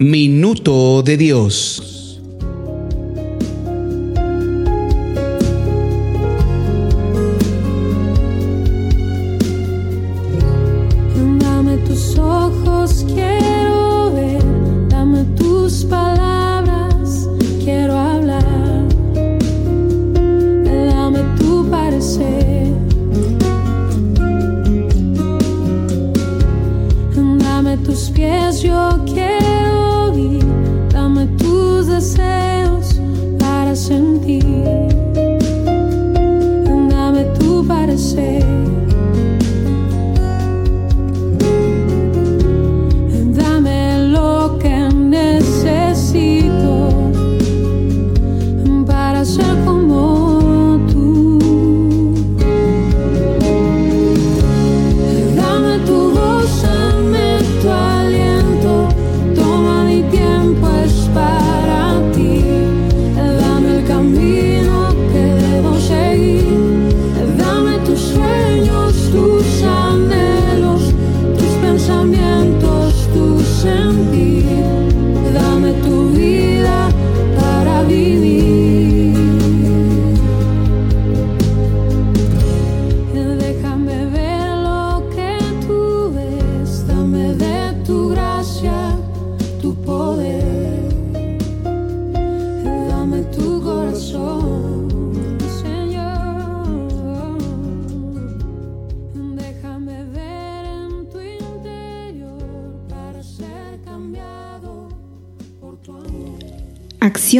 Minuto de Dios.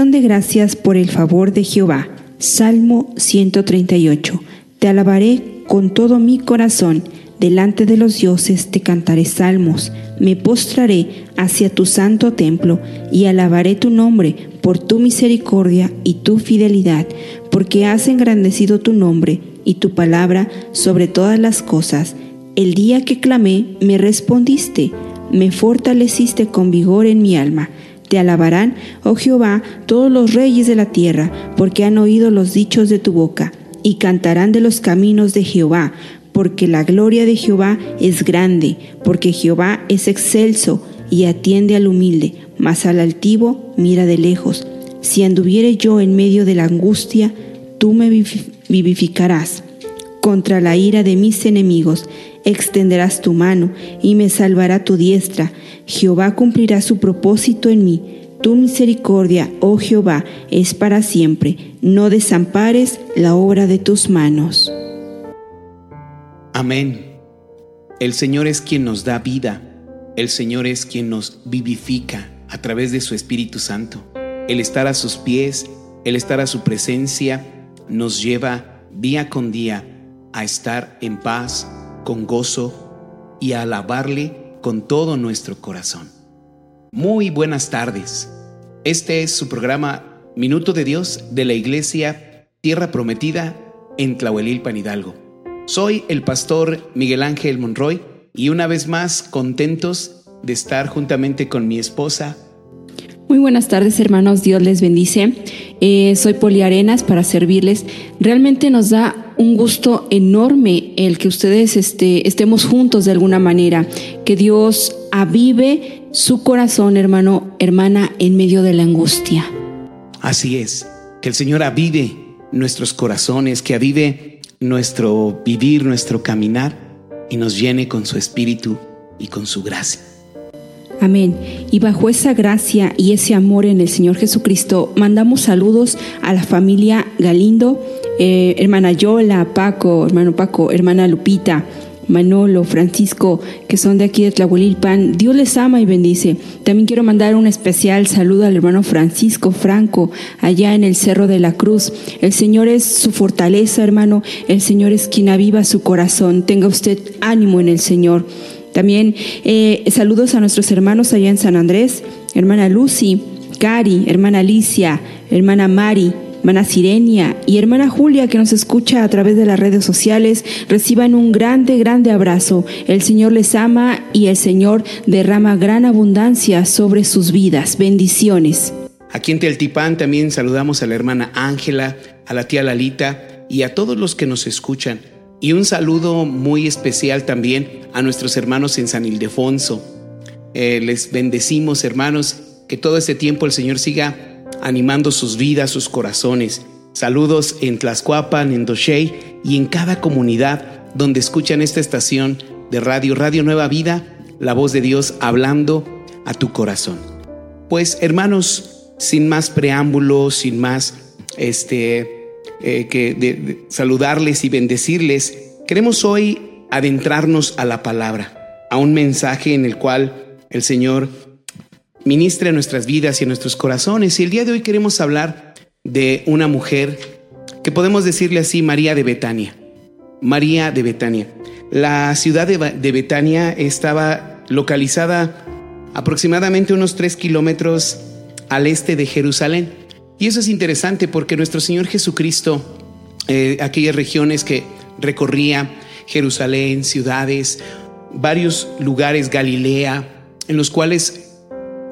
De gracias por el favor de Jehová. Salmo 138. Te alabaré con todo mi corazón. Delante de los dioses te cantaré salmos. Me postraré hacia tu santo templo y alabaré tu nombre por tu misericordia y tu fidelidad, porque has engrandecido tu nombre y tu palabra sobre todas las cosas. El día que clamé, me respondiste, me fortaleciste con vigor en mi alma. Te alabarán, oh Jehová, todos los reyes de la tierra, porque han oído los dichos de tu boca, y cantarán de los caminos de Jehová, porque la gloria de Jehová es grande, porque Jehová es excelso y atiende al humilde, mas al altivo mira de lejos. Si anduviere yo en medio de la angustia, tú me vivi- vivificarás. Contra la ira de mis enemigos extenderás tu mano y me salvará tu diestra. Jehová cumplirá su propósito en mí. Tu misericordia, oh Jehová, es para siempre. No desampares la obra de tus manos. Amén. El Señor es quien nos da vida. El Señor es quien nos vivifica a través de su Espíritu Santo. El estar a sus pies, el estar a su presencia, nos lleva día con día a estar en paz, con gozo y a alabarle con todo nuestro corazón. Muy buenas tardes. Este es su programa Minuto de Dios de la Iglesia Tierra Prometida en Tlahuelilpan Hidalgo. Soy el pastor Miguel Ángel Monroy y una vez más contentos de estar juntamente con mi esposa. Muy buenas tardes hermanos, Dios les bendice. Eh, soy Poli Arenas para servirles. Realmente nos da un gusto enorme el que ustedes este, estemos juntos de alguna manera, que Dios avive su corazón, hermano, hermana, en medio de la angustia. Así es, que el Señor avive nuestros corazones, que avive nuestro vivir, nuestro caminar y nos llene con su espíritu y con su gracia. Amén. Y bajo esa gracia y ese amor en el Señor Jesucristo, mandamos saludos a la familia Galindo, eh, hermana Yola, Paco, hermano Paco, hermana Lupita, Manolo, Francisco, que son de aquí de Tlahuelilpan. Dios les ama y bendice. También quiero mandar un especial saludo al hermano Francisco Franco, allá en el Cerro de la Cruz. El Señor es su fortaleza, hermano. El Señor es quien aviva su corazón. Tenga usted ánimo en el Señor. También eh, saludos a nuestros hermanos allá en San Andrés, hermana Lucy, Cari, hermana Alicia, hermana Mari, hermana Sirenia y hermana Julia que nos escucha a través de las redes sociales, reciban un grande, grande abrazo. El Señor les ama y el Señor derrama gran abundancia sobre sus vidas. Bendiciones. Aquí en Teltipán también saludamos a la hermana Ángela, a la tía Lalita y a todos los que nos escuchan. Y un saludo muy especial también a nuestros hermanos en San Ildefonso. Eh, les bendecimos, hermanos, que todo este tiempo el Señor siga animando sus vidas, sus corazones. Saludos en Tlaxcuapan, en Doshey y en cada comunidad donde escuchan esta estación de radio, Radio Nueva Vida, la voz de Dios hablando a tu corazón. Pues hermanos, sin más preámbulos, sin más este, eh, que de, saludarles y bendecirles, queremos hoy adentrarnos a la palabra, a un mensaje en el cual el Señor ministra nuestras vidas y en nuestros corazones. Y el día de hoy queremos hablar de una mujer que podemos decirle así, María de Betania. María de Betania. La ciudad de, de Betania estaba localizada aproximadamente unos tres kilómetros al este de Jerusalén. Y eso es interesante porque nuestro Señor Jesucristo, eh, aquellas regiones que recorría, Jerusalén, ciudades, varios lugares, Galilea, en los cuales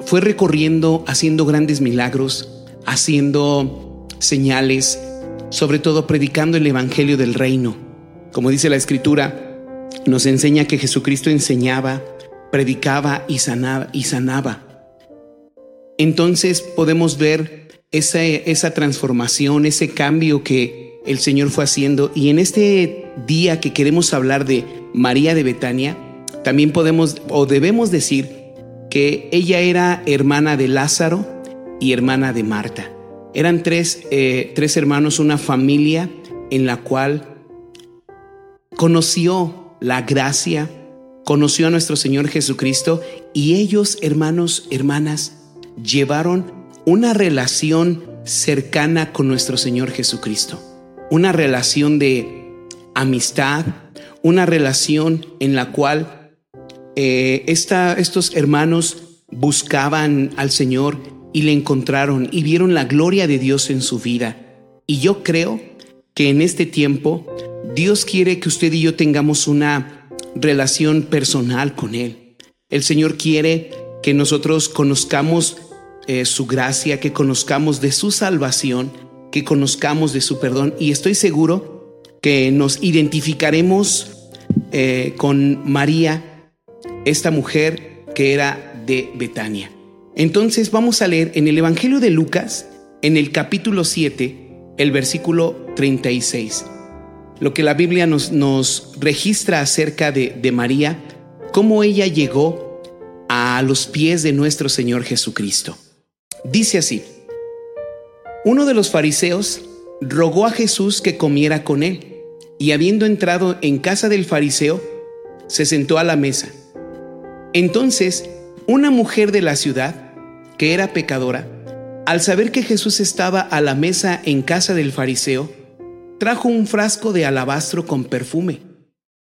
fue recorriendo, haciendo grandes milagros, haciendo señales, sobre todo predicando el Evangelio del Reino. Como dice la Escritura, nos enseña que Jesucristo enseñaba, predicaba y sanaba. Y sanaba. Entonces podemos ver esa, esa transformación, ese cambio que el Señor fue haciendo. Y en este día que queremos hablar de María de Betania, también podemos o debemos decir que ella era hermana de Lázaro y hermana de Marta. Eran tres, eh, tres hermanos, una familia en la cual conoció la gracia, conoció a nuestro Señor Jesucristo y ellos, hermanos, hermanas, llevaron una relación cercana con nuestro Señor Jesucristo. Una relación de amistad, una relación en la cual eh, estos hermanos buscaban al Señor y le encontraron y vieron la gloria de Dios en su vida. Y yo creo que en este tiempo Dios quiere que usted y yo tengamos una relación personal con Él. El Señor quiere que nosotros conozcamos eh, su gracia, que conozcamos de su salvación, que conozcamos de su perdón. Y estoy seguro que nos identificaremos eh, con María esta mujer que era de Betania. Entonces vamos a leer en el Evangelio de Lucas, en el capítulo 7, el versículo 36. Lo que la Biblia nos, registra acerca de María, cómo ella llegó a los pies de nuestro Señor Jesucristo. Dice así, uno de los fariseos rogó a Jesús que comiera con él, y habiendo entrado en casa del fariseo, se sentó a la mesa. Entonces, una mujer de la ciudad, que era pecadora, al saber que Jesús estaba a la mesa en casa del fariseo, trajo un frasco de alabastro con perfume,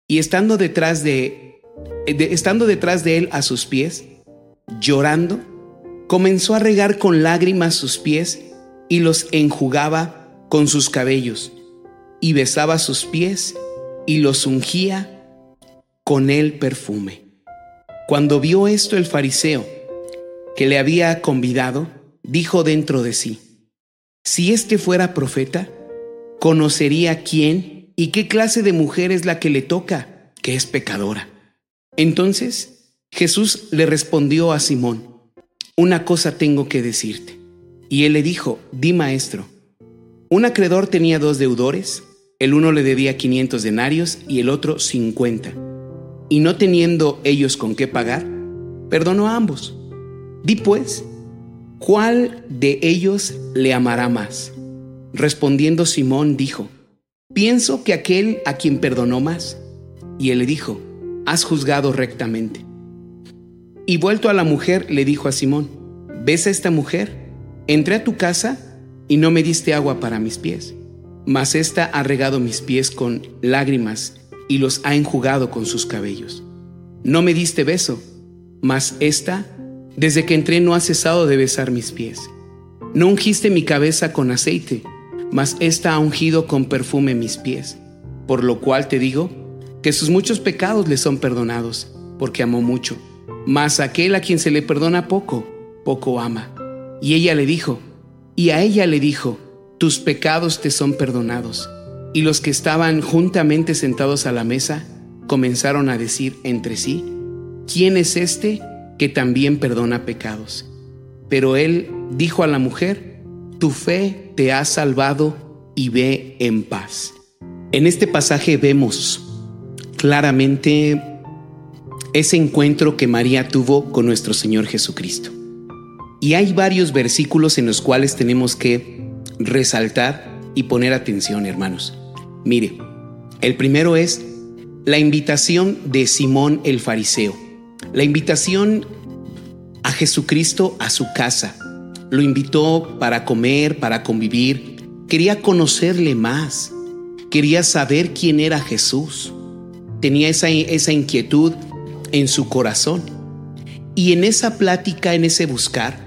y estando detrás de, estando detrás de él a sus pies, llorando, comenzó a regar con lágrimas sus pies y los enjugaba con sus cabellos, y besaba sus pies y los ungía con el perfume. Cuando vio esto el fariseo, que le había convidado, dijo dentro de sí, si éste fuera profeta, conocería quién y qué clase de mujer es la que le toca, que es pecadora. Entonces Jesús le respondió a Simón, una cosa tengo que decirte. Y él le dijo, di maestro, un acreedor tenía dos deudores, el uno le debía 500 denarios y el otro 50 y no teniendo ellos con qué pagar, perdonó a ambos. Di pues, ¿cuál de ellos le amará más? Respondiendo Simón dijo, pienso que aquel a quien perdonó más. Y él le dijo, has juzgado rectamente. Y vuelto a la mujer, le dijo a Simón, ¿ves a esta mujer? Entré a tu casa y no me diste agua para mis pies, mas ésta ha regado mis pies con lágrimas y los ha enjugado con sus cabellos. No me diste beso, mas ésta, desde que entré, no ha cesado de besar mis pies. No ungiste mi cabeza con aceite, mas ésta ha ungido con perfume mis pies. Por lo cual te digo que sus muchos pecados le son perdonados, porque amó mucho. Mas aquel a quien se le perdona poco, poco ama. Y ella le dijo, y a ella le dijo, tus pecados te son perdonados. Y los que estaban juntamente sentados a la mesa comenzaron a decir entre sí, ¿quién es este que también perdona pecados? Pero él dijo a la mujer, tu fe te ha salvado y ve en paz. En este pasaje vemos claramente ese encuentro que María tuvo con nuestro Señor Jesucristo. Y hay varios versículos en los cuales tenemos que resaltar y poner atención, hermanos. Mire, el primero es la invitación de Simón el Fariseo. La invitación a Jesucristo a su casa. Lo invitó para comer, para convivir. Quería conocerle más. Quería saber quién era Jesús. Tenía esa, esa inquietud en su corazón. Y en esa plática, en ese buscar,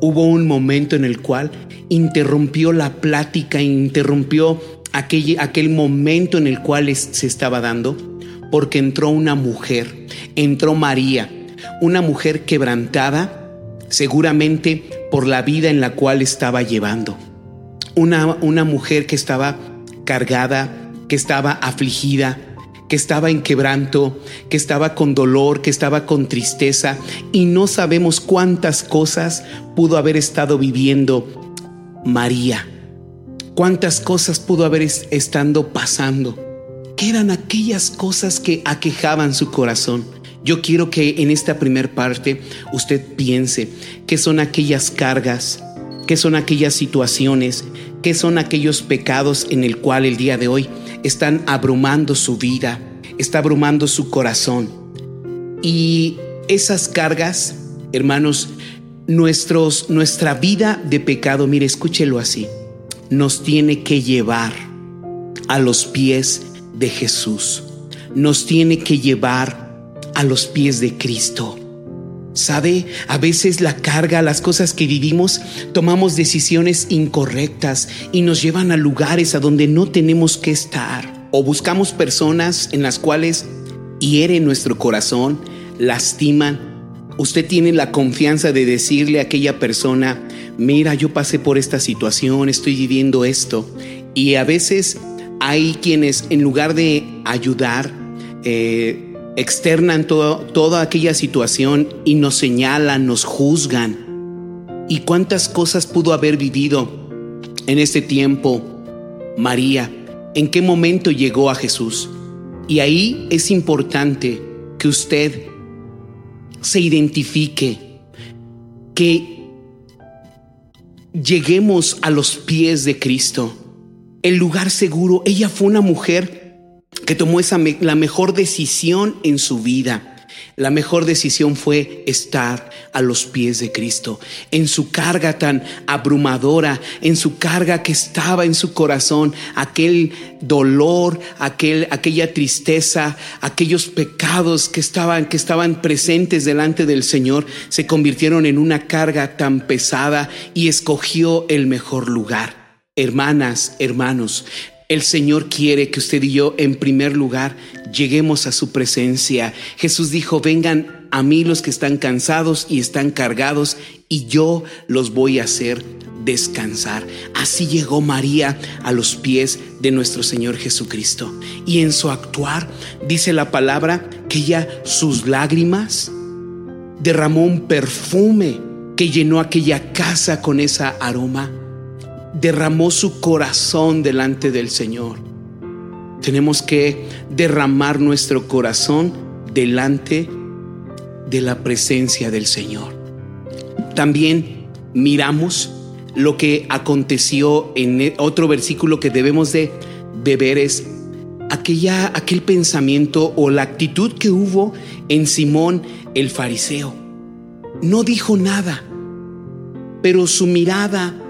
hubo un momento en el cual interrumpió la plática, interrumpió aquel, aquel momento en el cual se estaba dando, porque entró una mujer, entró María, una mujer quebrantada, seguramente por la vida en la cual estaba llevando. Una, una mujer que estaba cargada, que estaba afligida, que estaba en quebranto, que estaba con dolor, que estaba con tristeza y no sabemos cuántas cosas pudo haber estado viviendo María. Cuántas cosas pudo haber estado pasando. ¿Qué eran aquellas cosas que aquejaban su corazón? Yo quiero que en esta primer parte usted piense qué son aquellas cargas, qué son aquellas situaciones, qué son aquellos pecados en el cual el día de hoy están abrumando su vida, está abrumando su corazón. Y esas cargas, hermanos, nuestros, nuestra vida de pecado, mire, escúchelo así, nos tiene que llevar a los pies de Jesús, nos tiene que llevar a los pies de Cristo. ¿Sabe? A veces la carga, las cosas que vivimos, tomamos decisiones incorrectas y nos llevan a lugares a donde no tenemos que estar. O buscamos personas en las cuales hieren nuestro corazón, lastiman. Usted tiene la confianza de decirle a aquella persona, mira, yo pasé por esta situación, estoy viviendo esto. Y a veces hay quienes en lugar de ayudar, eh, externan toda aquella situación y nos señalan, nos juzgan. ¿Y cuántas cosas pudo haber vivido en este tiempo María? ¿En qué momento llegó a Jesús? Y ahí es importante que usted se identifique, que lleguemos a los pies de Cristo. El lugar seguro, ella fue una mujer que tomó esa la mejor decisión en su vida. La mejor decisión fue estar a los pies de Cristo, en su carga tan abrumadora, en su carga que estaba en su corazón, aquel dolor, aquel, aquella tristeza, aquellos pecados que estaban, que estaban presentes delante del Señor, se convirtieron en una carga tan pesada y escogió el mejor lugar. Hermanas, hermanos, el Señor quiere que usted y yo, en primer lugar, lleguemos a su presencia. Jesús dijo, vengan a mí los que están cansados y están cargados, y yo los voy a hacer descansar. Así llegó María a los pies de nuestro Señor Jesucristo. Y en su actuar, dice la palabra, que ella sus lágrimas derramó un perfume que llenó aquella casa con esa aroma derramó su corazón delante del Señor. Tenemos que derramar nuestro corazón delante de la presencia del Señor. También miramos lo que aconteció en e, otro versículo que debemos de, ver es aquella, aquel pensamiento o la actitud que hubo en Simón el fariseo. No dijo nada, pero su mirada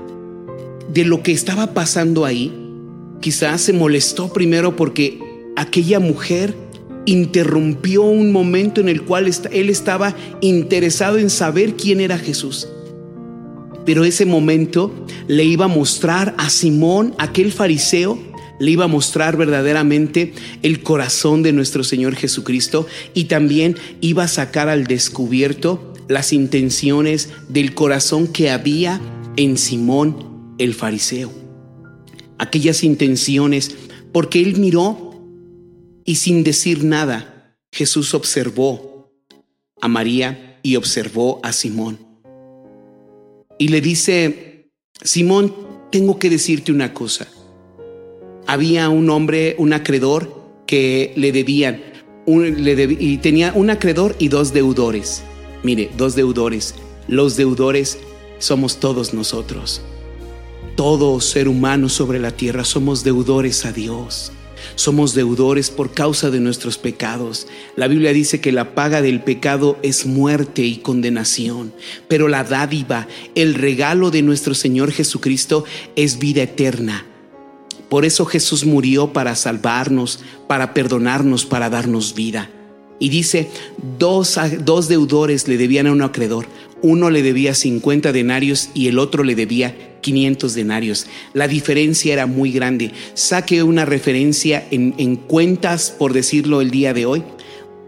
de lo que estaba pasando ahí, quizás se molestó primero porque aquella mujer interrumpió un momento en el cual él estaba interesado en saber quién era Jesús. Pero ese momento le iba a mostrar a Simón, aquel fariseo, le iba a mostrar verdaderamente el corazón de nuestro Señor Jesucristo y también iba a sacar al descubierto las intenciones del corazón que había en Simón el fariseo. Aquellas intenciones, porque él miró y sin decir nada, Jesús observó a María y observó a Simón. Y le dice, Simón, tengo que decirte una cosa. Había un hombre, un acreedor, que le debían, y tenía un acreedor y dos deudores. Mire, dos deudores. Los deudores somos todos nosotros. Todo ser humano sobre la tierra somos deudores a Dios. Somos deudores por causa de nuestros pecados. La Biblia dice que la paga del pecado es muerte y condenación, pero la dádiva, el regalo de nuestro Señor Jesucristo es vida eterna. Por eso Jesús murió para salvarnos, para perdonarnos, para darnos vida. Y dice, dos, dos deudores le debían a un acreedor. Uno le debía 50 denarios y el otro le debía 500 denarios. La diferencia era muy grande. Saque una referencia en, en cuentas, por decirlo el día de hoy.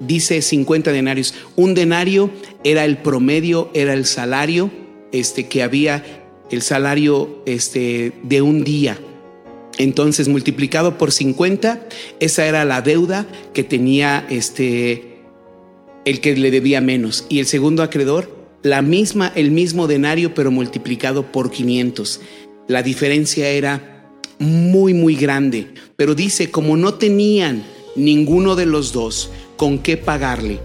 Dice 50 denarios. Un denario era el promedio, era el salario este, que había, el salario este, de un día. Entonces, multiplicado por 50, esa era la deuda que tenía este, el que le debía menos. Y el segundo acreedor la misma, el mismo denario, pero multiplicado por 500. La diferencia era muy, muy grande. Pero dice, como no tenían ninguno de los dos con qué pagarle,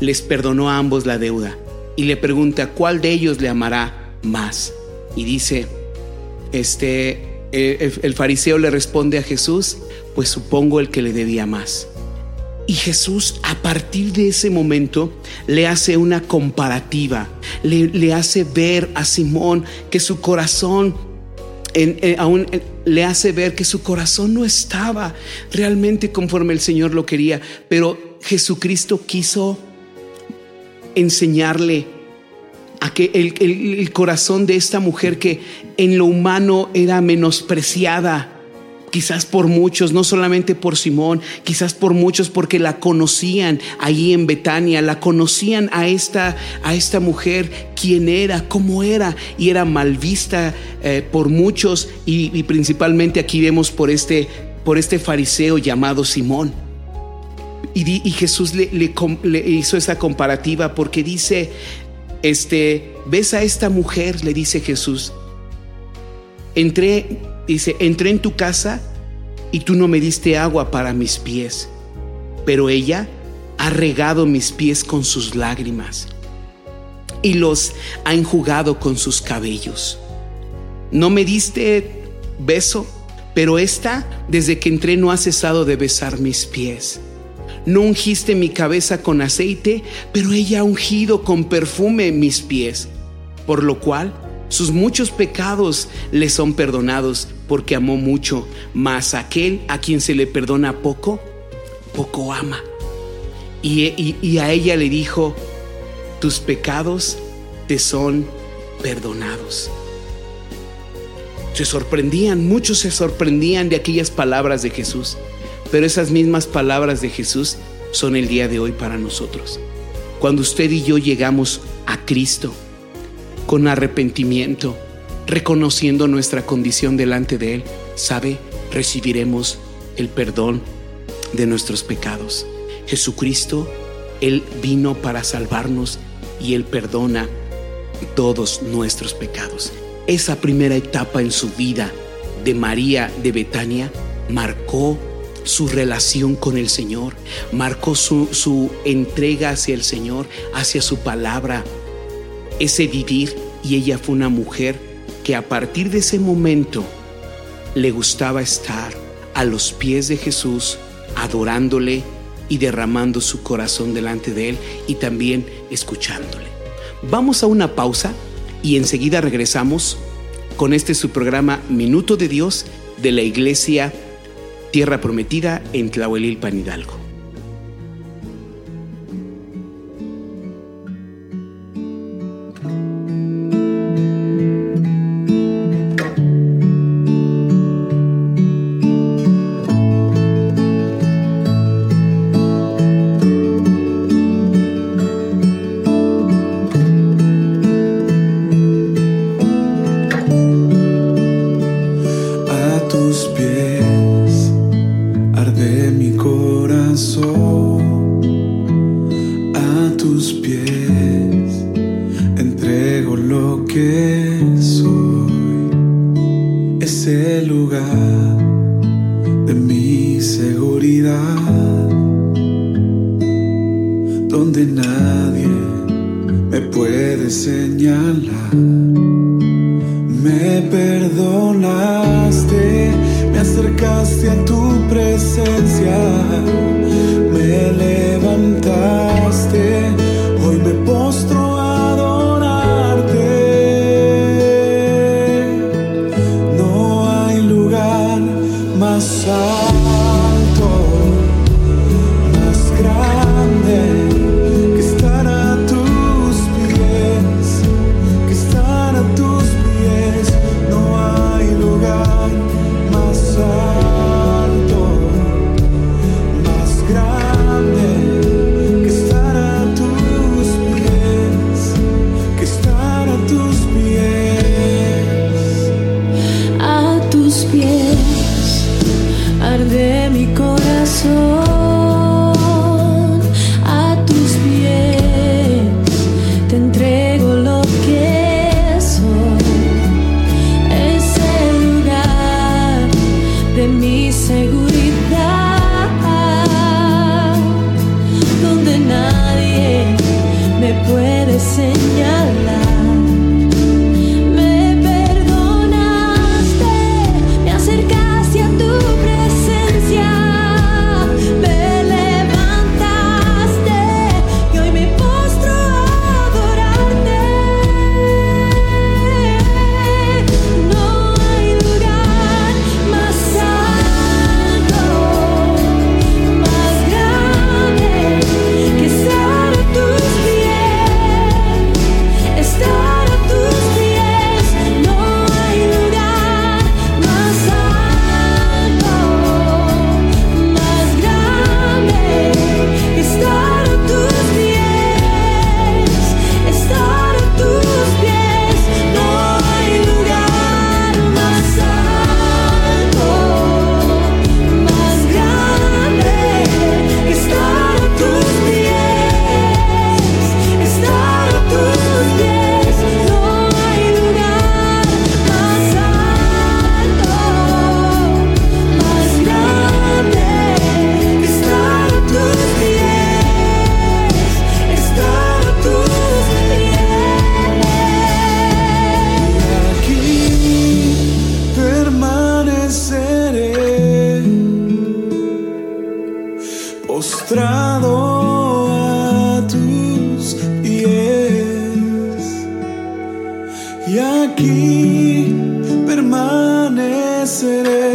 les perdonó a ambos la deuda. Y le pregunta, ¿cuál de ellos le amará más? Y dice, este, el, el fariseo le responde a Jesús, pues supongo el que le debía más. Y Jesús a partir de ese momento le hace una comparativa, le, hace ver a Simón que su corazón, eh, aún eh, le hace ver que su corazón no estaba realmente conforme el Señor lo quería, pero Jesucristo quiso enseñarle a que el corazón de esta mujer que en lo humano era menospreciada, quizás por muchos, no solamente por Simón, quizás por muchos porque la conocían allí en Betania, la conocían a esta, a esta mujer, quién era, cómo era, y era mal vista eh, por muchos y, principalmente aquí vemos por este, por este fariseo llamado Simón. Y, Jesús le, hizo esa comparativa porque dice, este, ves a esta mujer, le dice Jesús, entré Dice, entré en tu casa y tú no me diste agua para mis pies, pero ella ha regado mis pies con sus lágrimas y los ha enjugado con sus cabellos. No me diste beso, pero esta, desde que entré, no ha cesado de besar mis pies. No ungiste mi cabeza con aceite, pero ella ha ungido con perfume mis pies, por lo cual sus muchos pecados le son perdonados porque amó mucho, mas aquel a quien se le perdona poco, poco ama. Y, a ella le dijo, tus pecados te son perdonados. Se sorprendían, muchos se sorprendían de aquellas palabras de Jesús, pero esas mismas palabras de Jesús son el día de hoy para nosotros. Cuando usted y yo llegamos a Cristo, con arrepentimiento, reconociendo nuestra condición delante de Él, sabe, recibiremos el perdón de nuestros pecados. Jesucristo, Él vino para salvarnos y Él perdona todos nuestros pecados. Esa primera etapa en su vida de María de Betania marcó su relación con el Señor, marcó su, su entrega hacia el Señor, hacia su palabra, ese vivir y ella fue una mujer que a partir de ese momento le gustaba estar a los pies de Jesús, adorándole y derramando su corazón delante de él y también escuchándole. Vamos a una pausa y enseguida regresamos con este su programa Minuto de Dios de la Iglesia Tierra Prometida en Tlahuelilpan Hidalgo. permaneceré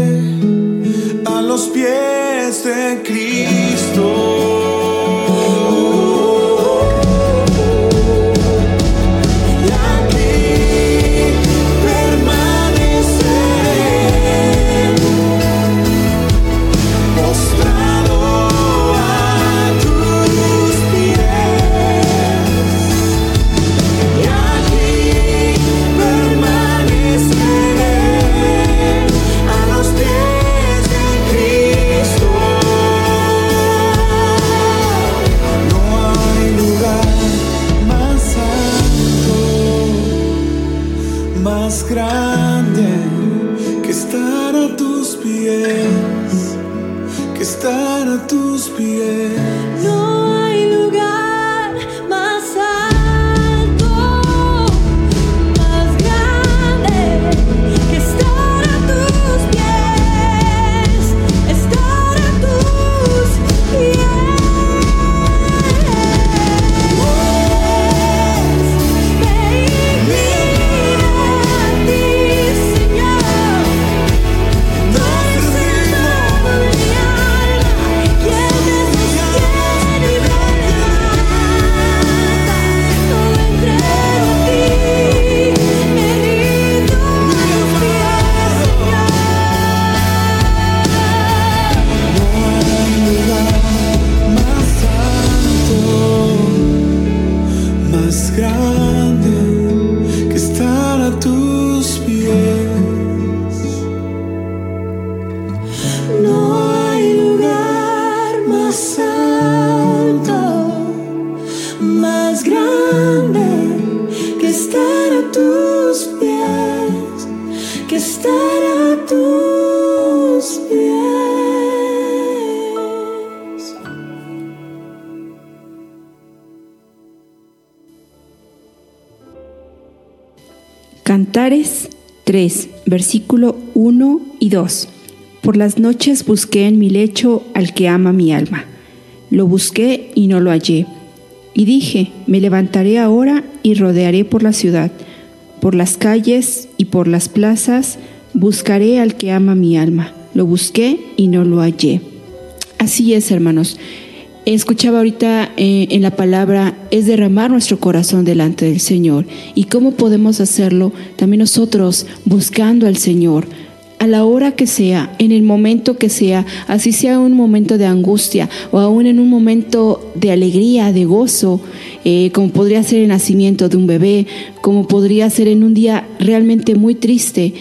a los pies de Cristo. Cantares 3, versículo 1 y 2. Por las noches busqué en mi lecho al que ama mi alma. Lo busqué y no lo hallé. Y dije, me levantaré ahora y rodearé por la ciudad, por las calles y por las plazas, buscaré al que ama mi alma. Lo busqué y no lo hallé. Así es, hermanos. Escuchaba ahorita eh, en la palabra, es derramar nuestro corazón delante del Señor. ¿Y cómo podemos hacerlo? También nosotros buscando al Señor, a la hora que sea, en el momento que sea, así sea un momento de angustia o aún en un momento de alegría, de gozo, eh, como podría ser el nacimiento de un bebé, como podría ser en un día realmente muy triste,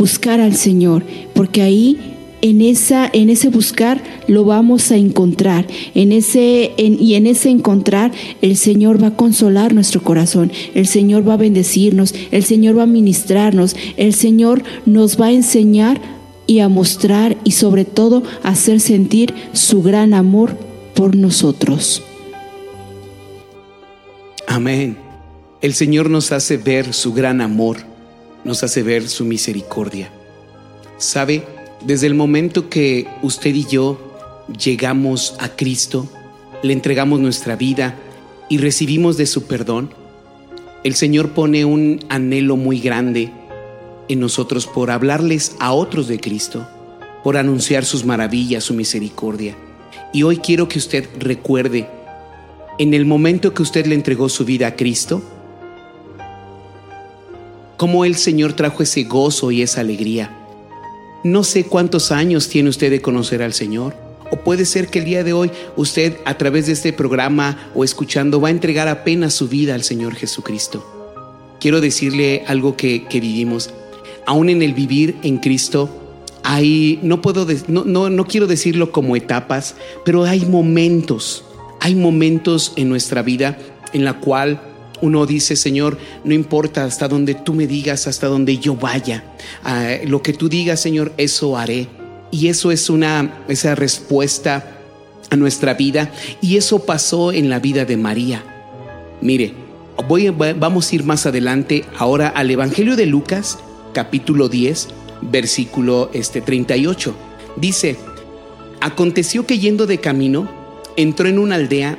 buscar al Señor, porque ahí en esa en ese buscar lo vamos a encontrar. En ese en- y en ese encontrar el Señor va a consolar nuestro corazón el Señor va a bendecirnos el Señor va a ministrarnos el Señor nos va a enseñar y a mostrar y sobre todo a hacer sentir su gran amor por nosotros. Amén. El Señor nos hace ver su gran amor, nos hace ver su misericordia. ¿Sabe? Desde el momento que usted y yo llegamos a Cristo, le entregamos nuestra vida y recibimos de su perdón, el Señor pone un anhelo muy grande en nosotros por hablarles a otros de Cristo, por anunciar sus maravillas, su misericordia. Y hoy quiero que usted recuerde en el momento que usted le entregó su vida a Cristo, cómo el Señor trajo ese gozo y esa alegría. No sé cuántos años tiene usted de conocer al Señor, o puede ser que el día de hoy usted a través de este programa o escuchando va a entregar apenas su vida al Señor Jesucristo. Quiero decirle algo que, que vivimos. Aún en el vivir en Cristo, hay, no puedo, no, no, no quiero decirlo como etapas, pero hay momentos, hay momentos en nuestra vida en la cual uno dice, Señor, no importa hasta donde tú me digas, hasta donde yo vaya, ah, lo que tú digas, Señor, eso haré. Y eso es una, esa respuesta a nuestra vida. Y eso pasó en la vida de María. Mire, voy, vamos a ir más adelante ahora al Evangelio de Lucas, capítulo 10, versículo este, 38. Dice, aconteció que yendo de camino, entró en una aldea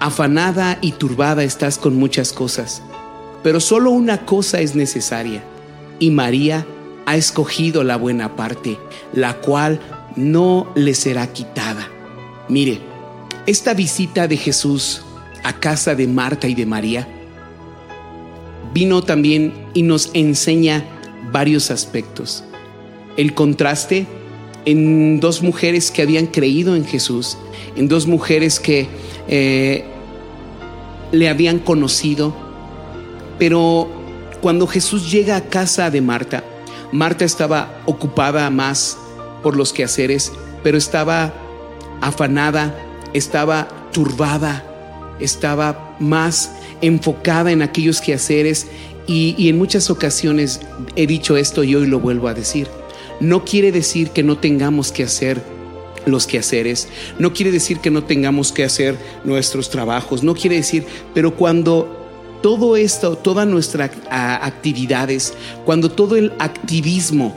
afanada y turbada estás con muchas cosas, pero solo una cosa es necesaria, y María ha escogido la buena parte, la cual no le será quitada. Mire, esta visita de Jesús a casa de Marta y de María vino también y nos enseña varios aspectos. El contraste en dos mujeres que habían creído en Jesús, en dos mujeres que eh, le habían conocido, pero cuando Jesús llega a casa de Marta, Marta estaba ocupada más por los quehaceres, pero estaba afanada, estaba turbada, estaba más enfocada en aquellos quehaceres y, y en muchas ocasiones he dicho esto y hoy lo vuelvo a decir. No quiere decir que no tengamos que hacer los quehaceres, no quiere decir que no tengamos que hacer nuestros trabajos, no quiere decir, pero cuando todo esto, todas nuestras actividades, cuando todo el activismo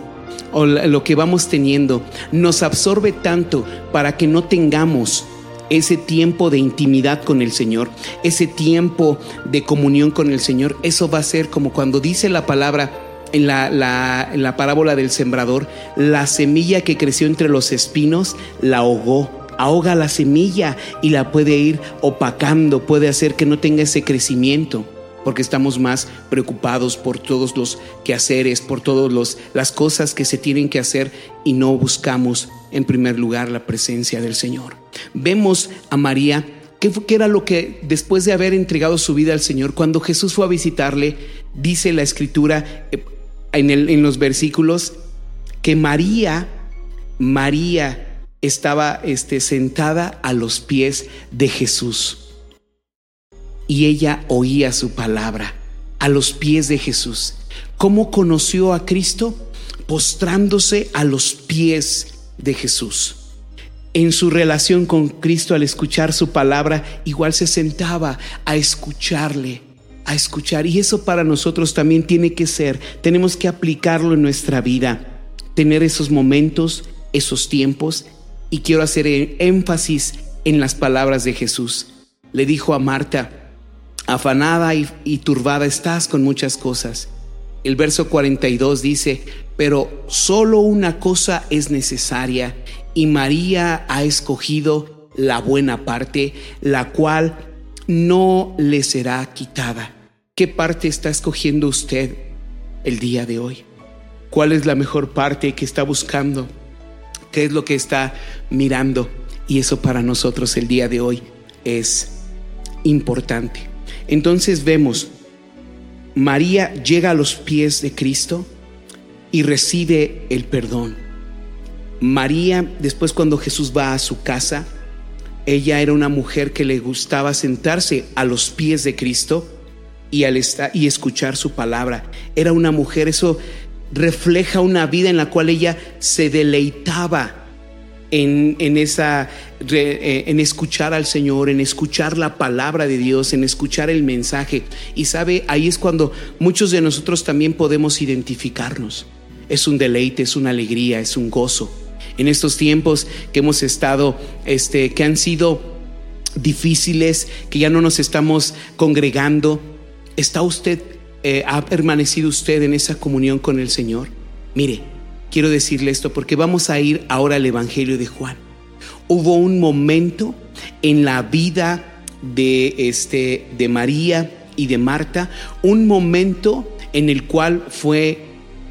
o lo que vamos teniendo nos absorbe tanto para que no tengamos ese tiempo de intimidad con el Señor, ese tiempo de comunión con el Señor, eso va a ser como cuando dice la palabra en la, la- parábola del sembrador, la semilla que creció entre los espinos la ahogó. Ahoga la semilla y la puede ir opacando, puede hacer que no tenga ese crecimiento porque estamos más preocupados por todos los quehaceres, por todas las cosas que se tienen que hacer y no buscamos en primer lugar la presencia del Señor. Vemos a María, ¿qué, fue- qué era lo que después de haber entregado su vida al Señor, cuando Jesús fue a visitarle, dice la escritura, eh, en, los versículos que María, María estaba este, sentada a los pies de Jesús y ella oía su palabra a los pies de Jesús. ¿Cómo conoció a Cristo? Postrándose a los pies de Jesús. En su relación con Cristo al escuchar su palabra, igual se sentaba a escucharle, a escuchar. Y eso para nosotros también tiene que ser, tenemos que aplicarlo en nuestra vida, tener esos momentos, esos tiempos. Y quiero hacer eh, énfasis en las palabras de Jesús. Le dijo a Marta, afanada y, y turbada estás con muchas cosas. El verso 42 dice, pero solo una cosa es necesaria y María ha escogido la buena parte, la cual no le será quitada. ¿Qué parte está escogiendo usted el día de hoy? ¿Cuál es la mejor parte que está buscando? ¿Qué es lo que está mirando? Y eso para nosotros el día de hoy es importante. Entonces vemos, María llega a los pies de Cristo y recibe el perdón. María, después cuando Jesús va a su casa, ella era una mujer que le gustaba sentarse a los pies de Cristo y, al estar, y escuchar su palabra. Era una mujer, eso refleja una vida en la cual ella se deleitaba en, en esa, eh, en escuchar al Señor, en escuchar la palabra de Dios, en escuchar el mensaje. Y sabe, ahí es cuando muchos de nosotros también podemos identificarnos. Es un deleite, es una alegría, es un gozo. En estos tiempos que hemos estado, este, que han sido difíciles, que ya no nos estamos congregando, ¿está usted, eh, ha permanecido usted en esa comunión con el Señor? Mire, quiero decirle esto porque vamos a ir ahora al Evangelio de Juan. Hubo un momento en la vida de, este, de María y de Marta, un momento en el cual fue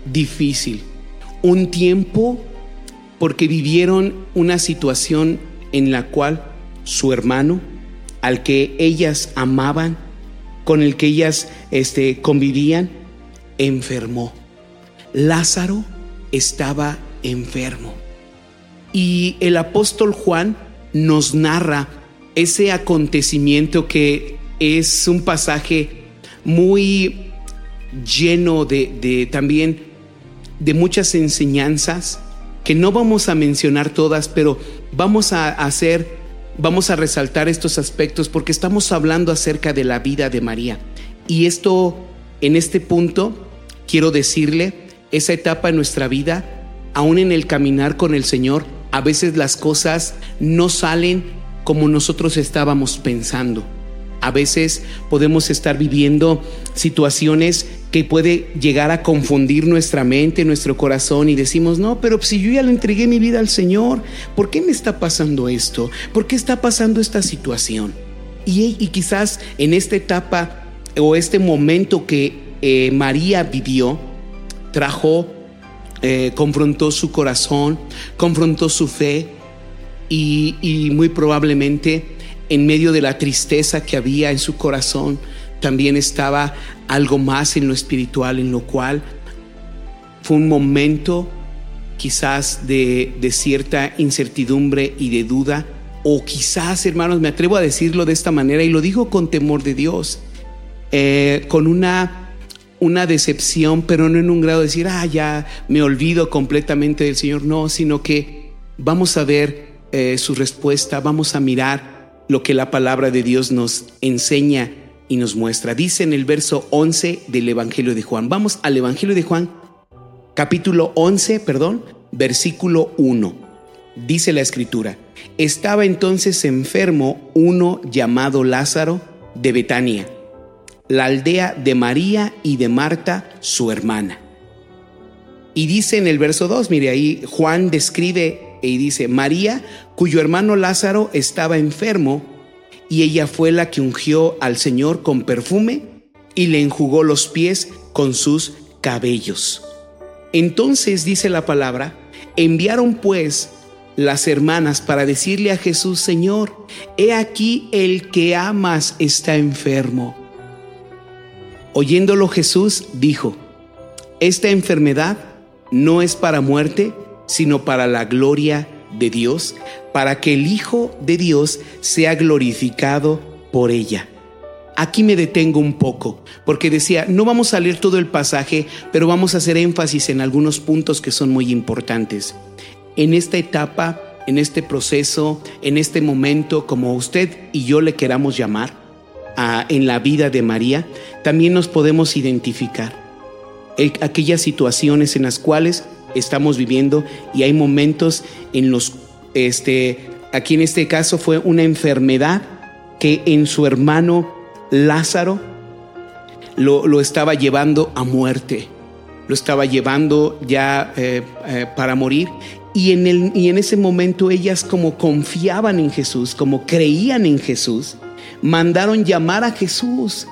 difícil, un tiempo porque vivieron una situación en la cual su hermano, al que ellas amaban, con el que ellas este, convivían, enfermó. Lázaro estaba enfermo. Y el apóstol Juan nos narra ese acontecimiento que es un pasaje muy lleno de, de también de muchas enseñanzas que no vamos a mencionar todas, pero vamos a hacer, vamos a resaltar estos aspectos porque estamos hablando acerca de la vida de María. Y esto, en este punto, quiero decirle, esa etapa en nuestra vida, aún en el caminar con el Señor, a veces las cosas no salen como nosotros estábamos pensando. A veces podemos estar viviendo situaciones que puede llegar a confundir nuestra mente, nuestro corazón y decimos, no, pero si yo ya le entregué mi vida al Señor, ¿por qué me está pasando esto? ¿Por qué está pasando esta situación? Y, y quizás en esta etapa o este momento que eh, María vivió, trajo, eh, confrontó su corazón, confrontó su fe y, y muy probablemente en medio de la tristeza que había en su corazón, también estaba algo más en lo espiritual, en lo cual fue un momento quizás de, de cierta incertidumbre y de duda, o quizás, hermanos, me atrevo a decirlo de esta manera y lo digo con temor de Dios, eh, con una, una decepción, pero no en un grado de decir, ah, ya me olvido completamente del Señor, no, sino que vamos a ver eh, su respuesta, vamos a mirar lo que la palabra de Dios nos enseña y nos muestra. Dice en el verso 11 del Evangelio de Juan. Vamos al Evangelio de Juan, capítulo 11, perdón, versículo 1. Dice la escritura, estaba entonces enfermo uno llamado Lázaro de Betania, la aldea de María y de Marta, su hermana. Y dice en el verso 2, mire ahí, Juan describe y dice, María, cuyo hermano Lázaro estaba enfermo, y ella fue la que ungió al Señor con perfume y le enjugó los pies con sus cabellos. Entonces dice la palabra, enviaron pues las hermanas para decirle a Jesús, Señor, he aquí el que amas está enfermo. Oyéndolo Jesús dijo, esta enfermedad no es para muerte, sino para la gloria de Dios, para que el Hijo de Dios sea glorificado por ella. Aquí me detengo un poco, porque decía, no vamos a leer todo el pasaje, pero vamos a hacer énfasis en algunos puntos que son muy importantes. En esta etapa, en este proceso, en este momento, como usted y yo le queramos llamar, en la vida de María, también nos podemos identificar. El- aquellas situaciones en las cuales estamos viviendo y hay momentos en los, este, aquí en este caso fue una enfermedad que en su hermano Lázaro lo, lo estaba llevando a muerte, lo estaba llevando ya eh, eh, para morir. Y en, el, y en ese momento ellas como confiaban en Jesús, como creían en Jesús, mandaron llamar a Jesús.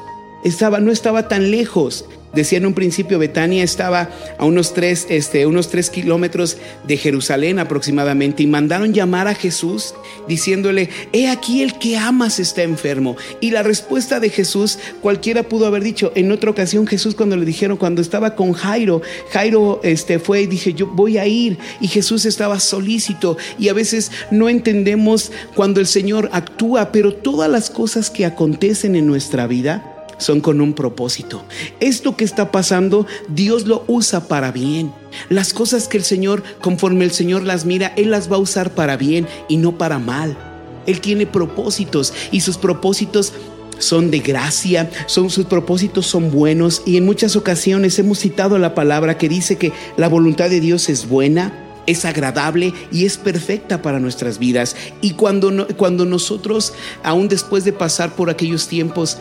Estaba, no estaba tan lejos. Decía en un principio, Betania estaba a unos tres, este, unos tres kilómetros de Jerusalén aproximadamente y mandaron llamar a Jesús diciéndole, he aquí el que amas está enfermo. Y la respuesta de Jesús, cualquiera pudo haber dicho, en otra ocasión Jesús cuando le dijeron, cuando estaba con Jairo, Jairo este, fue y dije, yo voy a ir. Y Jesús estaba solícito y a veces no entendemos cuando el Señor actúa, pero todas las cosas que acontecen en nuestra vida, son con un propósito. Esto que está pasando, Dios lo usa para bien. Las cosas que el Señor, conforme el Señor las mira, Él las va a usar para bien y no para mal. Él tiene propósitos y sus propósitos son de gracia, son sus propósitos son buenos y en muchas ocasiones hemos citado la palabra que dice que la voluntad de Dios es buena, es agradable y es perfecta para nuestras vidas. Y cuando, cuando nosotros, aún después de pasar por aquellos tiempos,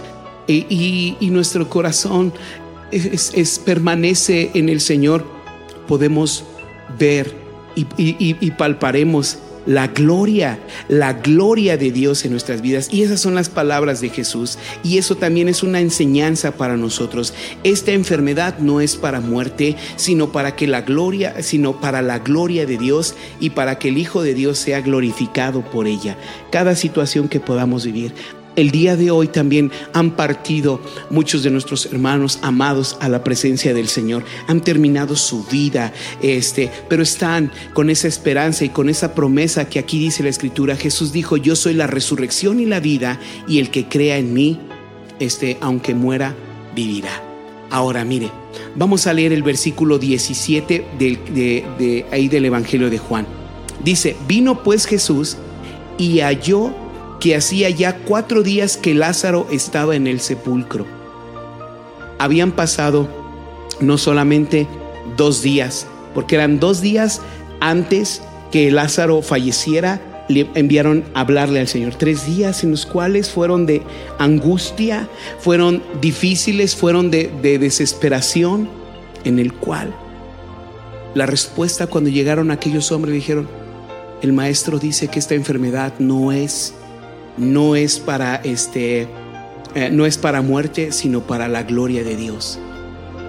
y, nuestro corazón es- es- permanece en el Señor, podemos ver y- y palparemos la gloria, la gloria de Dios en nuestras vidas. Y esas son las palabras de Jesús. Y eso también es una enseñanza para nosotros. Esta enfermedad no es para muerte, sino para que la gloria, sino para la gloria de Dios y para que el Hijo de Dios sea glorificado por ella. Cada situación que podamos vivir. El día de hoy también han partido muchos de nuestros hermanos amados a la presencia del Señor. Han terminado su vida, este, pero están con esa esperanza y con esa promesa que aquí dice la Escritura. Jesús dijo: Yo soy la resurrección y la vida, y el que crea en mí, este, aunque muera, vivirá. Ahora mire, vamos a leer el versículo 17 del, de, de ahí del Evangelio de Juan. Dice: Vino pues Jesús y halló que hacía ya cuatro días que Lázaro estaba en el sepulcro. Habían pasado no solamente dos días, porque eran dos días antes que Lázaro falleciera, le enviaron a hablarle al Señor. Tres días en los cuales fueron de angustia, fueron difíciles, fueron de, de desesperación, en el cual la respuesta cuando llegaron aquellos hombres dijeron, el maestro dice que esta enfermedad no es no es para este eh, no es para muerte, sino para la gloria de Dios.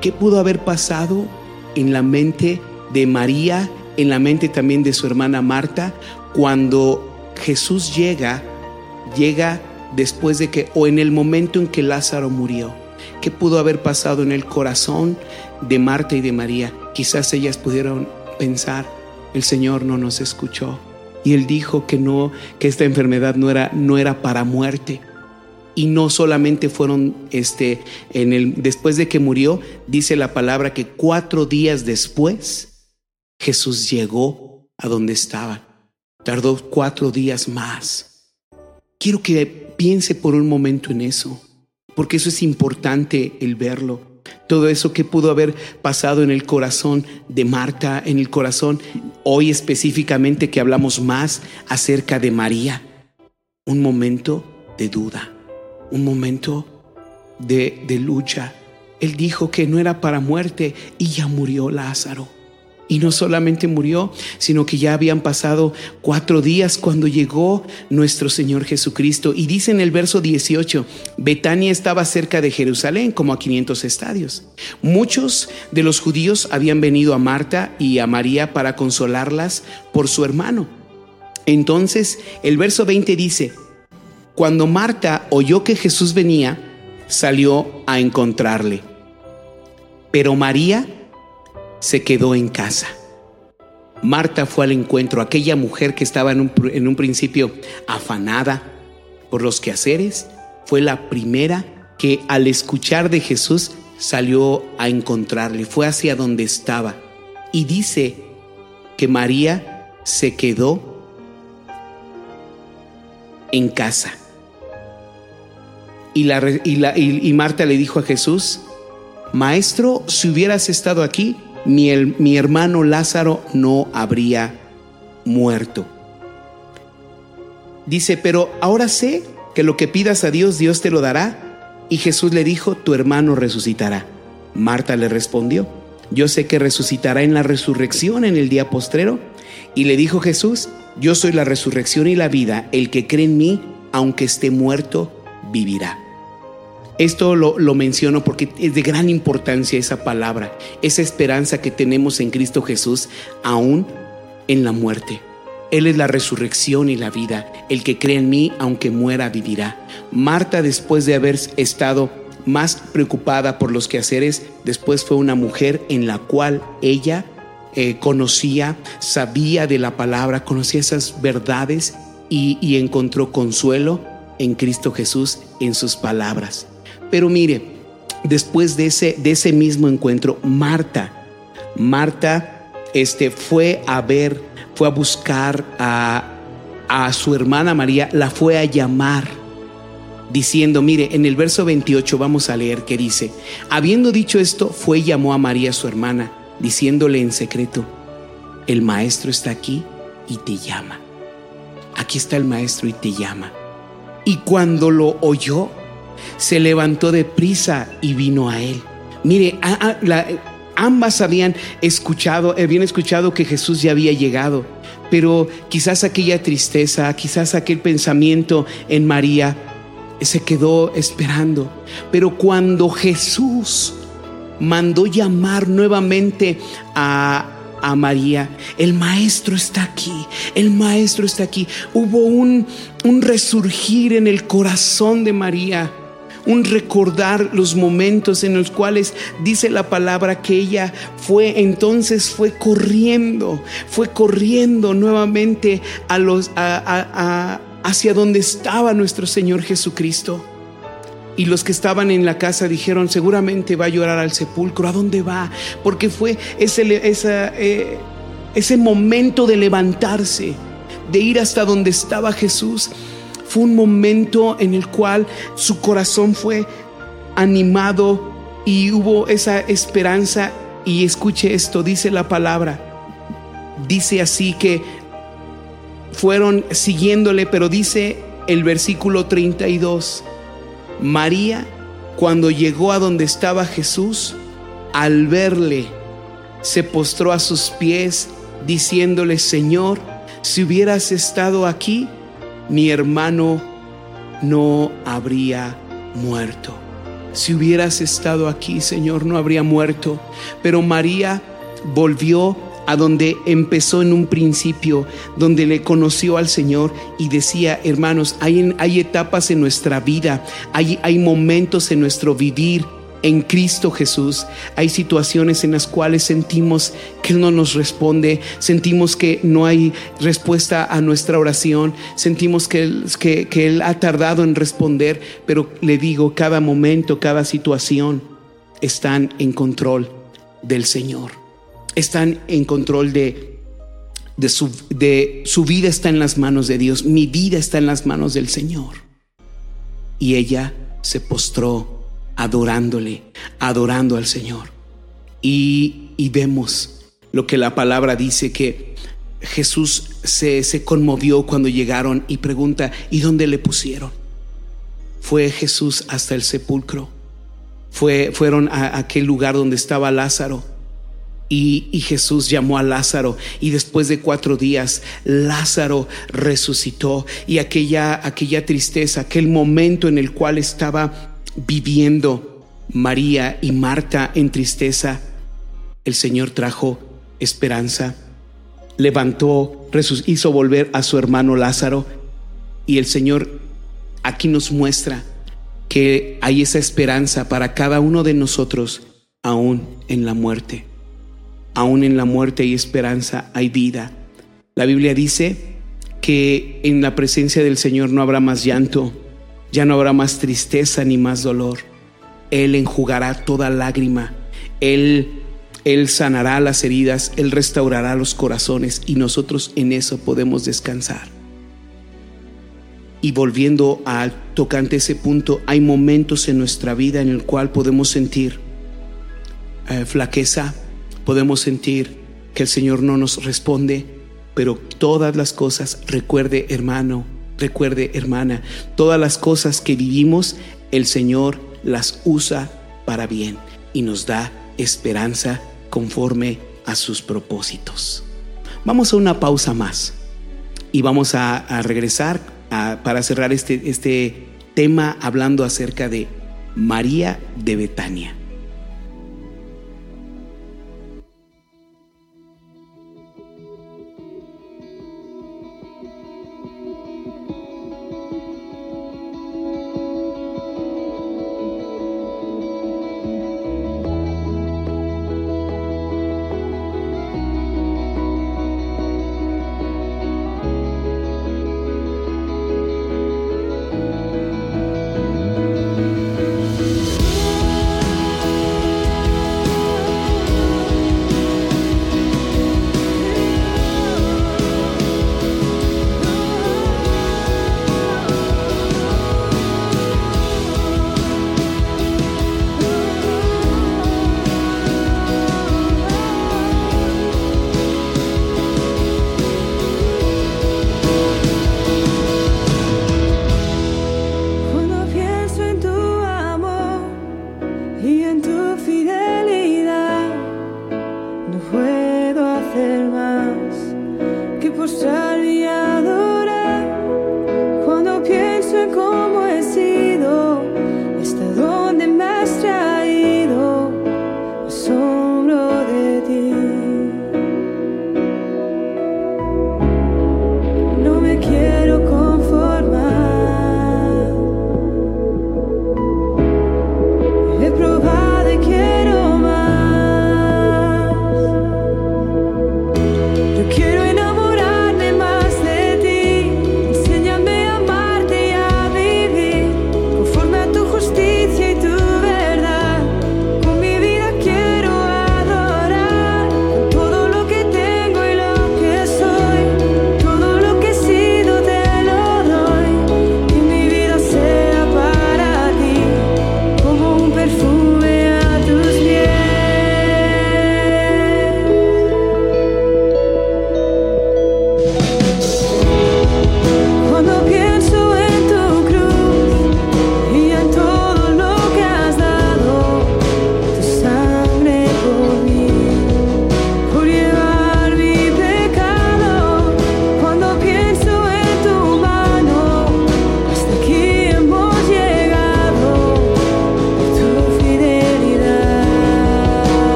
¿Qué pudo haber pasado en la mente de María, en la mente también de su hermana Marta, cuando Jesús llega, llega después de que, o en el momento en que Lázaro murió? ¿Qué pudo haber pasado en el corazón de Marta y de María? Quizás ellas pudieron pensar, el Señor no nos escuchó. Y él dijo que no, que esta enfermedad no era, no era para muerte. Y no solamente fueron, este, en el, después de que murió, dice la palabra que cuatro días después Jesús llegó a donde estaban. Tardó cuatro días más. Quiero que piense por un momento en eso, porque eso es importante el verlo. Todo eso que pudo haber pasado en el corazón de Marta, en el corazón, hoy específicamente que hablamos más acerca de María. Un momento de duda, un momento de, de lucha. Él dijo que no era para muerte y ya murió Lázaro. Y no solamente murió, sino que ya habían pasado cuatro días cuando llegó nuestro Señor Jesucristo. Y dice en el verso 18, Betania estaba cerca de Jerusalén, como a 500 estadios. Muchos de los judíos habían venido a Marta y a María para consolarlas por su hermano. Entonces el verso 20 dice, cuando Marta oyó que Jesús venía, salió a encontrarle. Pero María se quedó en casa. Marta fue al encuentro, aquella mujer que estaba en un, principio afanada por los quehaceres, fue la primera que al escuchar de Jesús salió a encontrarle, fue hacia donde estaba. Y dice que María se quedó en casa. Y, la y Marta le dijo a Jesús, Maestro, si hubieras estado aquí, mi, el- mi hermano Lázaro no habría muerto. Dice, pero ahora sé que lo que pidas a Dios, Dios te lo dará. Y Jesús le dijo, tu hermano resucitará. Marta le respondió, yo sé que resucitará en la resurrección en el día postrero. Y le dijo Jesús, yo soy la resurrección y la vida, el que cree en mí, aunque esté muerto, vivirá. Esto lo, menciono porque es de gran importancia esa palabra, esa esperanza que tenemos en Cristo Jesús, aún en la muerte. Él es la resurrección y la vida. El que cree en mí, aunque muera, vivirá. Marta, después de haber estado más preocupada por los quehaceres, después fue una mujer en la cual ella eh, conocía, sabía de la palabra, conocía esas verdades y encontró consuelo en Cristo Jesús, en sus palabras. Pero mire, después de ese, de ese mismo encuentro, Marta, Marta este, fue a ver, fue a buscar a, a su hermana María, la fue a llamar, diciendo, mire, en el verso 28 vamos a leer que dice, habiendo dicho esto, fue y llamó a María su hermana, diciéndole en secreto, el maestro está aquí y te llama. Aquí está el maestro y te llama. Y cuando lo oyó, se levantó de prisa y vino a él. Mire, a- ambas habían escuchado, habían escuchado que Jesús ya había llegado, pero quizás aquella tristeza, quizás aquel pensamiento en María se quedó esperando. Pero cuando Jesús mandó llamar nuevamente a, a María. El maestro está aquí, el maestro está aquí. Hubo un, un resurgir en el corazón de María. Un recordar los momentos en los cuales dice la palabra que ella fue, entonces fue corriendo, fue corriendo nuevamente hacia donde estaba nuestro Señor Jesucristo. Y los que estaban en la casa dijeron, seguramente va a llorar al sepulcro. ¿A dónde va? Porque fue ese, esa, eh, ese momento de levantarse, de ir hasta donde estaba Jesús. Fue un momento en el cual su corazón fue animado y hubo esa esperanza. Y escuche esto, dice la palabra. Dice así que fueron siguiéndole, pero dice el versículo 32. María, cuando llegó a donde estaba Jesús, al verle, se postró a sus pies, diciéndole, Señor, si hubieras estado aquí, mi hermano no habría muerto. Si hubieras estado aquí, Señor, no habría muerto. Pero María volvió a donde empezó en un principio, donde le conoció al Señor y decía, hermanos, hay, hay etapas en nuestra vida, hay, hay momentos en nuestro vivir en Cristo Jesús. Hay situaciones en las cuales sentimos que Él no nos responde, sentimos que no hay respuesta a nuestra oración, sentimos que Él, ha tardado en responder, pero le digo, cada momento, cada situación están en control del Señor, están en control de, de su, de su vida está en las manos de Dios, mi vida está en las manos del Señor. Y ella se postró adorándole, adorando al Señor. Y, y vemos lo que la palabra dice que Jesús se, se conmovió cuando llegaron y pregunta, ¿y dónde le pusieron? Fue Jesús hasta el sepulcro. Fue, fueron a aquel lugar donde estaba Lázaro. Y, y Jesús llamó a Lázaro y después de cuatro días Lázaro resucitó y aquella, aquella tristeza, aquel momento en el cual estaba viviendo María y Marta en tristeza, el Señor trajo esperanza, levantó, hizo volver a su hermano Lázaro y el Señor aquí nos muestra que hay esa esperanza para cada uno de nosotros aún en la muerte. Aún en la muerte hay esperanza, hay vida. La Biblia dice que en la presencia del Señor no habrá más llanto, ya no habrá más tristeza ni más dolor. Él enjugará toda lágrima. Él él sanará las heridas, Él restaurará los corazones y nosotros en eso podemos descansar. Y volviendo a tocante ese punto, hay momentos en nuestra vida en el cual podemos sentir eh, flaqueza, podemos sentir que el Señor no nos responde, pero todas las cosas, recuerde hermano, recuerde hermana, todas las cosas que vivimos, el Señor las usa para bien y nos da esperanza conforme a sus propósitos. Vamos a una pausa más y vamos a, regresar para cerrar este, este tema hablando acerca de María de Betania.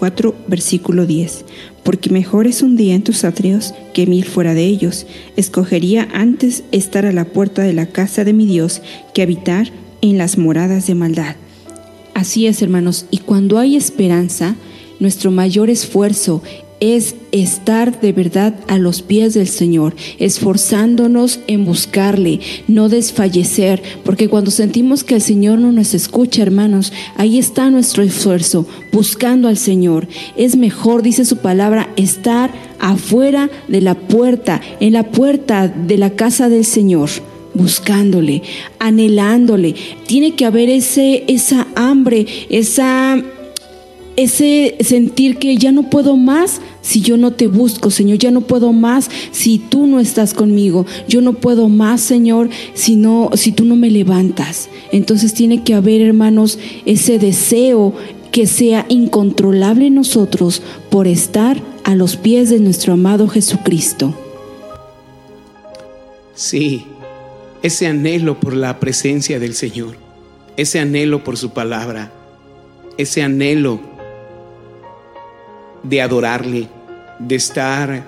84, versículo 10. Porque mejor es un día en tus atrios que mil fuera de ellos. Escogería antes estar a la puerta de la casa de mi Dios que habitar en las moradas de maldad. Así es, hermanos, y cuando hay esperanza, nuestro mayor esfuerzo es estar de verdad a los pies del Señor, esforzándonos en buscarle, no desfallecer, porque cuando sentimos que el Señor no nos escucha, hermanos, ahí está nuestro esfuerzo, buscando al Señor. Es mejor, dice su palabra, estar afuera de la puerta, en la puerta de la casa del Señor buscándole, anhelándole. Tiene que haber ese, esa hambre, esa ese sentir que ya no puedo más si yo no te busco, Señor, ya no puedo más si tú no estás conmigo, yo no puedo más, Señor, si no si tú no me levantas. Entonces tiene que haber, hermanos, ese deseo que sea incontrolable en nosotros por estar a los pies de nuestro amado Jesucristo. Sí, ese anhelo por la presencia del Señor, ese anhelo por su palabra, ese anhelo de adorarle, de estar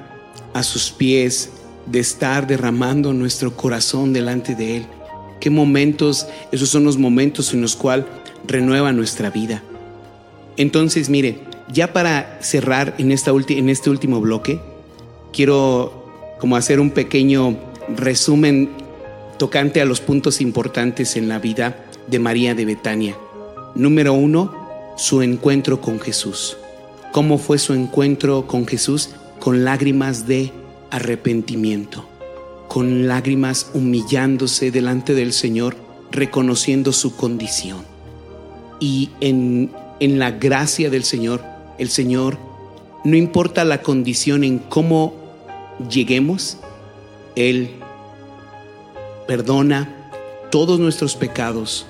a sus pies, de estar derramando nuestro corazón delante de Él. Qué momentos, esos son los momentos en los cuales renueva nuestra vida. Entonces, mire, ya para cerrar en, esta ulti- en este último bloque, quiero como hacer un pequeño resumen tocante a los puntos importantes en la vida de María de Betania. Número uno, su encuentro con Jesús. ¿Cómo fue su encuentro con Jesús? Con lágrimas de arrepentimiento, con lágrimas humillándose delante del Señor, reconociendo su condición. Y en, en la gracia del Señor, el Señor, no importa la condición en cómo lleguemos, Él perdona todos nuestros pecados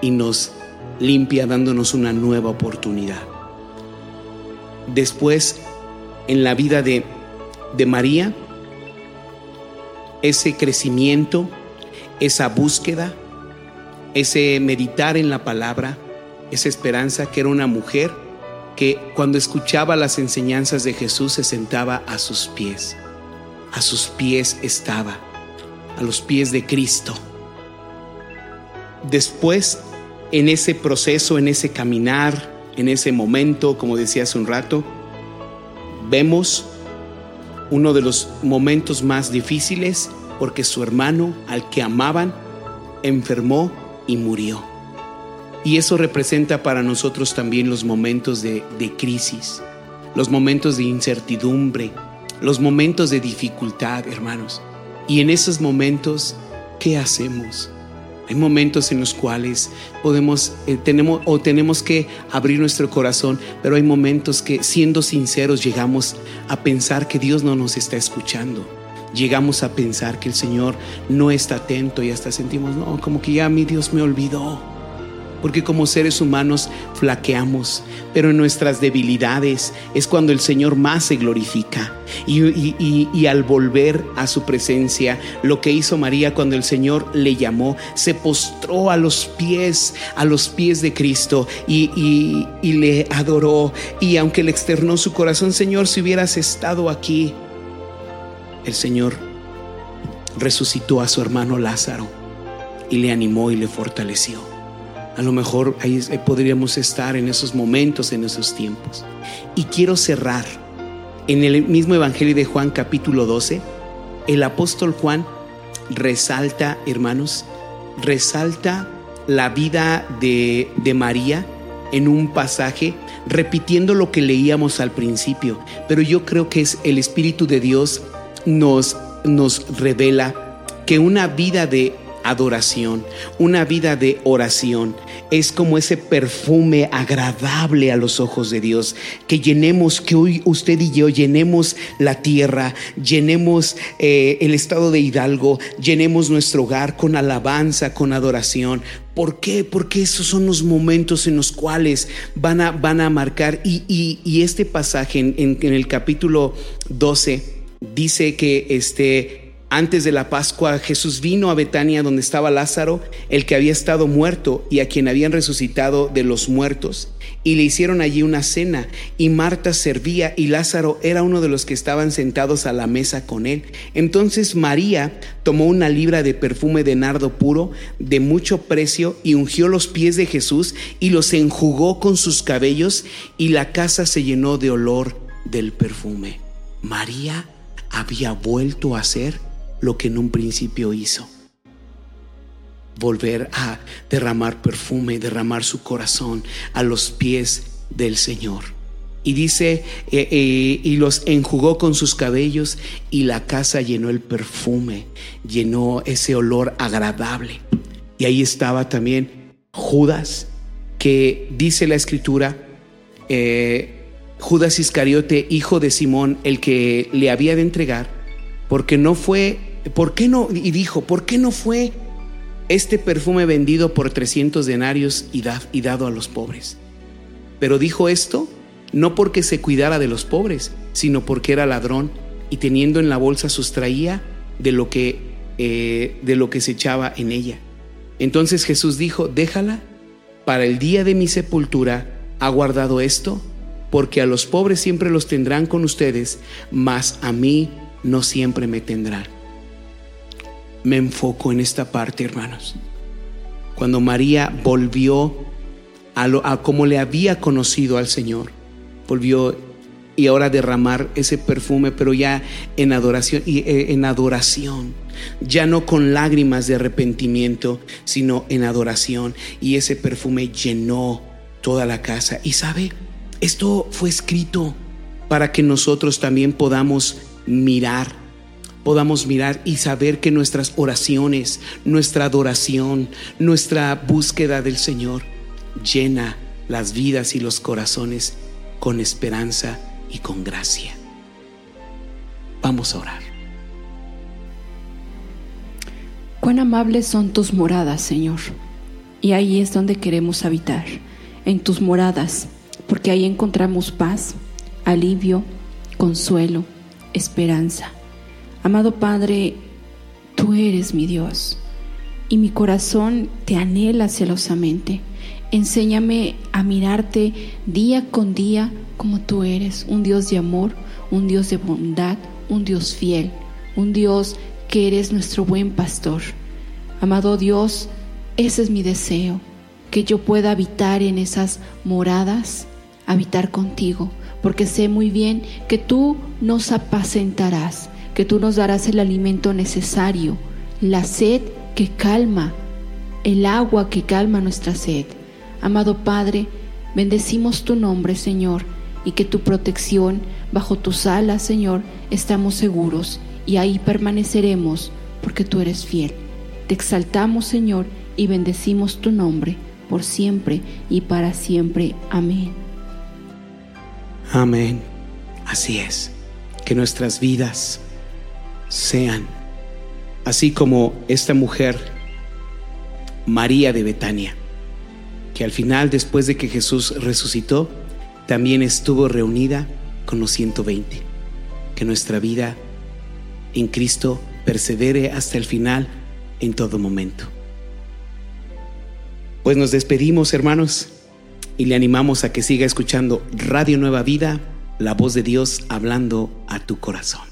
y nos limpia dándonos una nueva oportunidad. Después, en la vida de, de María, ese crecimiento, esa búsqueda, ese meditar en la palabra, esa esperanza que era una mujer que cuando escuchaba las enseñanzas de Jesús se sentaba a sus pies. A sus pies estaba, a los pies de Cristo. Después, en ese proceso, en ese caminar, en ese momento, como decía hace un rato, vemos uno de los momentos más difíciles porque su hermano, al que amaban, enfermó y murió. Y eso representa para nosotros también los momentos de, de crisis, los momentos de incertidumbre, los momentos de dificultad, hermanos. Y en esos momentos, ¿qué hacemos? Hay momentos en los cuales podemos, eh, tenemos o tenemos que abrir nuestro corazón, pero hay momentos que siendo sinceros llegamos a pensar que Dios no nos está escuchando. Llegamos a pensar que el Señor no está atento y hasta sentimos, no, como que ya mi Dios me olvidó. Porque como seres humanos flaqueamos, pero en nuestras debilidades es cuando el Señor más se glorifica. Y, al volver a su presencia, lo que hizo María cuando el Señor le llamó, se postró a los pies, a los pies de Cristo y le adoró. Y aunque le externó su corazón, Señor, si hubieras estado aquí, el Señor resucitó a su hermano Lázaro y le animó y le fortaleció. A lo mejor ahí eh, podríamos estar en esos momentos, en esos tiempos. Y quiero cerrar en el mismo Evangelio de Juan capítulo 12. El apóstol Juan resalta, hermanos, resalta la vida de, de María en un pasaje, repitiendo lo que leíamos al principio. Pero yo creo que es el Espíritu de Dios nos, nos revela que una vida de adoración, una vida de oración, es como ese perfume agradable a los ojos de Dios, que llenemos, que hoy usted y yo llenemos la tierra, llenemos eh, el estado de Hidalgo, llenemos nuestro hogar con alabanza, con adoración. ¿Por qué? Porque esos son los momentos en los cuales van a, van a marcar. Y, y- este pasaje en, en- en el capítulo 12 dice que este, Antes de la Pascua, Jesús vino a Betania donde estaba Lázaro, el que había estado muerto y a quien habían resucitado de los muertos, y le hicieron allí una cena, y Marta servía y Lázaro era uno de los que estaban sentados a la mesa con él. Entonces María tomó una libra de perfume de nardo puro de mucho precio y ungió los pies de Jesús y los enjugó con sus cabellos y la casa se llenó de olor del perfume. María había vuelto a hacer lo que en un principio hizo. Volver a derramar perfume, derramar su corazón a los pies del Señor. Y dice, eh, eh, y los enjugó con sus cabellos y la casa llenó el perfume, llenó ese olor agradable. Y ahí estaba también Judas, que dice la escritura, eh, Judas Iscariote, hijo de Simón, el que le había de entregar, porque no fue, ¿por qué no? Y dijo, ¿por qué no fue este perfume vendido por 300 denarios y, da- y dado a los pobres? Pero dijo esto no porque se cuidara de los pobres, sino porque era ladrón y teniendo en la bolsa sustraía de lo que, eh, de lo que se echaba en ella. Entonces Jesús dijo, déjala, para el día de mi sepultura ha guardado esto, porque a los pobres siempre los tendrán con ustedes, mas a mí no siempre me tendrán. Me enfoco en esta parte, hermanos. Cuando María volvió a, lo, a como le había conocido al Señor, volvió y ahora derramar ese perfume, pero ya en adoración y eh, en adoración, ya no con lágrimas de arrepentimiento, sino en adoración y ese perfume llenó toda la casa. Y sabe, esto fue escrito para que nosotros también podamos mirar podamos mirar y saber que nuestras oraciones, nuestra adoración, nuestra búsqueda del Señor llena las vidas y los corazones con esperanza y con gracia. Vamos a orar. Cuán amables son tus moradas, Señor. Y ahí es donde queremos habitar, en tus moradas, porque ahí encontramos paz, alivio, consuelo, esperanza. Amado Padre, tú eres mi Dios y mi corazón te anhela celosamente. Enséñame a mirarte día con día como tú eres, un Dios de amor, un Dios de bondad, un Dios fiel, un Dios que eres nuestro buen pastor. Amado Dios, ese es mi deseo, que yo pueda habitar en esas moradas, habitar contigo, porque sé muy bien que tú nos apacentarás, que tú nos darás el alimento necesario, la sed que calma, el agua que calma nuestra sed. Amado Padre, bendecimos tu nombre, Señor, y que tu protección, bajo tus alas, Señor, estamos seguros y ahí permaneceremos porque tú eres fiel. Te exaltamos, Señor, y bendecimos tu nombre por siempre y para siempre. Amén. Amén. Así es. Que nuestras vidas sean así como esta mujer, María de Betania, que al final, después de que Jesús resucitó, también estuvo reunida con los 120. Que nuestra vida en Cristo persevere hasta el final en todo momento. Pues nos despedimos, hermanos, y le animamos a que siga escuchando Radio Nueva Vida, la voz de Dios hablando a tu corazón.